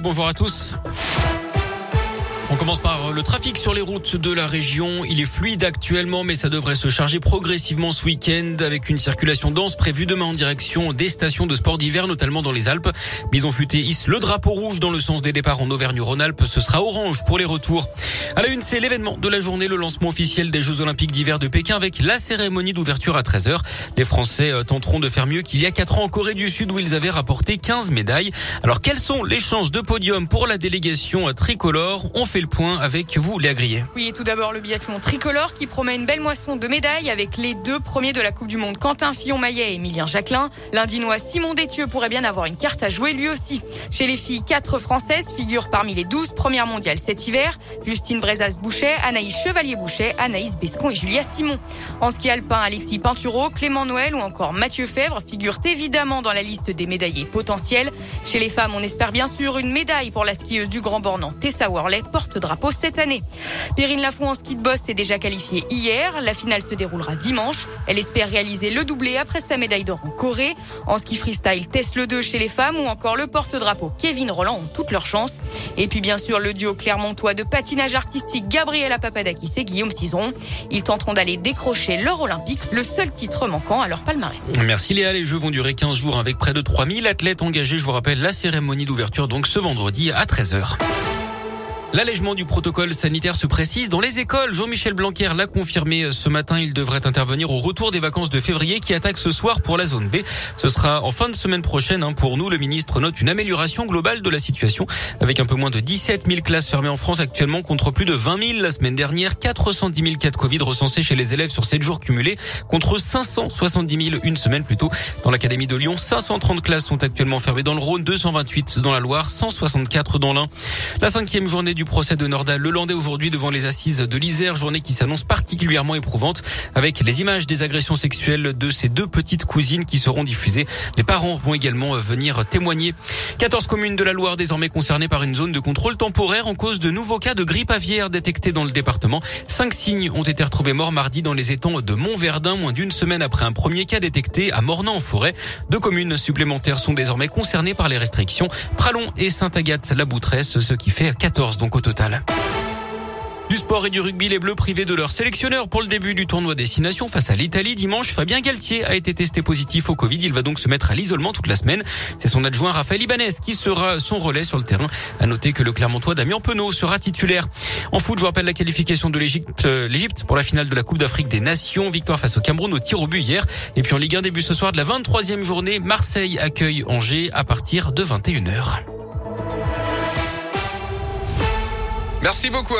Bonjour à tous. On commence par le trafic sur les routes de la région. Il est fluide actuellement, mais ça devrait se charger progressivement ce week-end avec une circulation dense prévue demain en direction des stations de sport d'hiver, notamment dans les Alpes. Bison futé hisse le drapeau rouge dans le sens des départs en Auvergne-Rhône-Alpes. Ce sera orange pour les retours. À la une, c'est l'événement de la journée, le lancement officiel des Jeux Olympiques d'hiver de Pékin avec la cérémonie d'ouverture à 13h. Les Français euh, tenteront de faire mieux qu'il y a 4 ans en Corée du Sud où ils avaient rapporté 15 médailles. Alors, quelles sont les chances de podium pour la délégation euh, tricolore? On fait le point avec vous, Léa Grillet. Oui, tout d'abord le biathlon tricolore qui promet une belle moisson de médailles avec les deux premiers de la Coupe du Monde, Quentin Fillon-Maillet et Emilien Jacquelin. L'Indinois Simon Détieux pourrait bien avoir une carte à jouer lui aussi. Chez les filles, quatre Françaises figurent parmi les 12 premières mondiales cet hiver. Justine Brezas-Boucher, Anaïs Chevalier-Boucher, Anaïs Bescon et Julia Simon. En ski alpin, Alexis Pinturo, Clément Noël ou encore Mathieu Fèvre figurent évidemment dans la liste des médaillés potentiels. Chez les femmes, on espère bien sûr une médaille pour la skieuse du Grand Bornand, Tessa Worley, porte-drapeau cette année. Perrine Lafont en ski de boss s'est déjà qualifiée hier. La finale se déroulera dimanche. Elle espère réaliser le doublé après sa médaille d'or en Corée. En ski freestyle, Tess le 2 chez les femmes ou encore le porte-drapeau Kevin Roland ont toutes leurs chances. Et puis bien sûr le duo clermontois de patinage artistique Gabriela Papadakis et Guillaume Cizeron. Ils tenteront d'aller décrocher l'or olympique, le seul titre manquant à leur palmarès. Merci Léa. Les Jeux vont durer 15 jours avec près de 3000 athlètes engagés. Je vous rappelle la cérémonie d'ouverture donc ce vendredi à 13h. L'allègement du protocole sanitaire se précise dans les écoles. Jean-Michel Blanquer l'a confirmé ce matin. Il devrait intervenir au retour des vacances de février qui attaquent ce soir pour la zone B. Ce sera en fin de semaine prochaine. Hein. Pour nous, le ministre note une amélioration globale de la situation avec un peu moins de 17 000 classes fermées en France actuellement contre plus de 20 000 la semaine dernière. 410 000 cas de Covid recensés chez les élèves sur 7 jours cumulés contre 570 000 une semaine plus tôt. Dans l'académie de Lyon, 530 classes sont actuellement fermées dans le Rhône, 228 dans la Loire, 164 dans l'Ain. La cinquième journée du du procès de Nordal Lelandais aujourd'hui devant les assises de l'Isère, journée qui s'annonce particulièrement éprouvante avec les images des agressions sexuelles de ces deux petites cousines qui seront diffusées. Les parents vont également venir témoigner. 14 communes de la Loire désormais concernées par une zone de contrôle temporaire en cause de nouveaux cas de grippe aviaire détectés dans le département. Cinq signes ont été retrouvés morts mardi dans les étangs de Montverdun, moins d'une semaine après un premier cas détecté à Mornan en forêt. Deux communes supplémentaires sont désormais concernées par les restrictions. Pralon et Saint-Agathe-la-Boutresse, ce qui fait 14 donc au total. Du sport et du rugby, les Bleus privés de leur sélectionneur pour le début du tournoi destination face à l'Italie dimanche. Fabien Galtier a été testé positif au Covid. Il va donc se mettre à l'isolement toute la semaine. C'est son adjoint Raphaël Ibanez qui sera son relais sur le terrain. À noter que le Clermontois Damien Penaud sera titulaire. En foot, je vous rappelle la qualification de l'Égypte, euh, l'Égypte pour la finale de la Coupe d'Afrique des Nations. Victoire face au Cameroun au tir au but hier. Et puis en Ligue 1 début ce soir de la 23e journée, Marseille accueille Angers à partir de 21h. Merci beaucoup.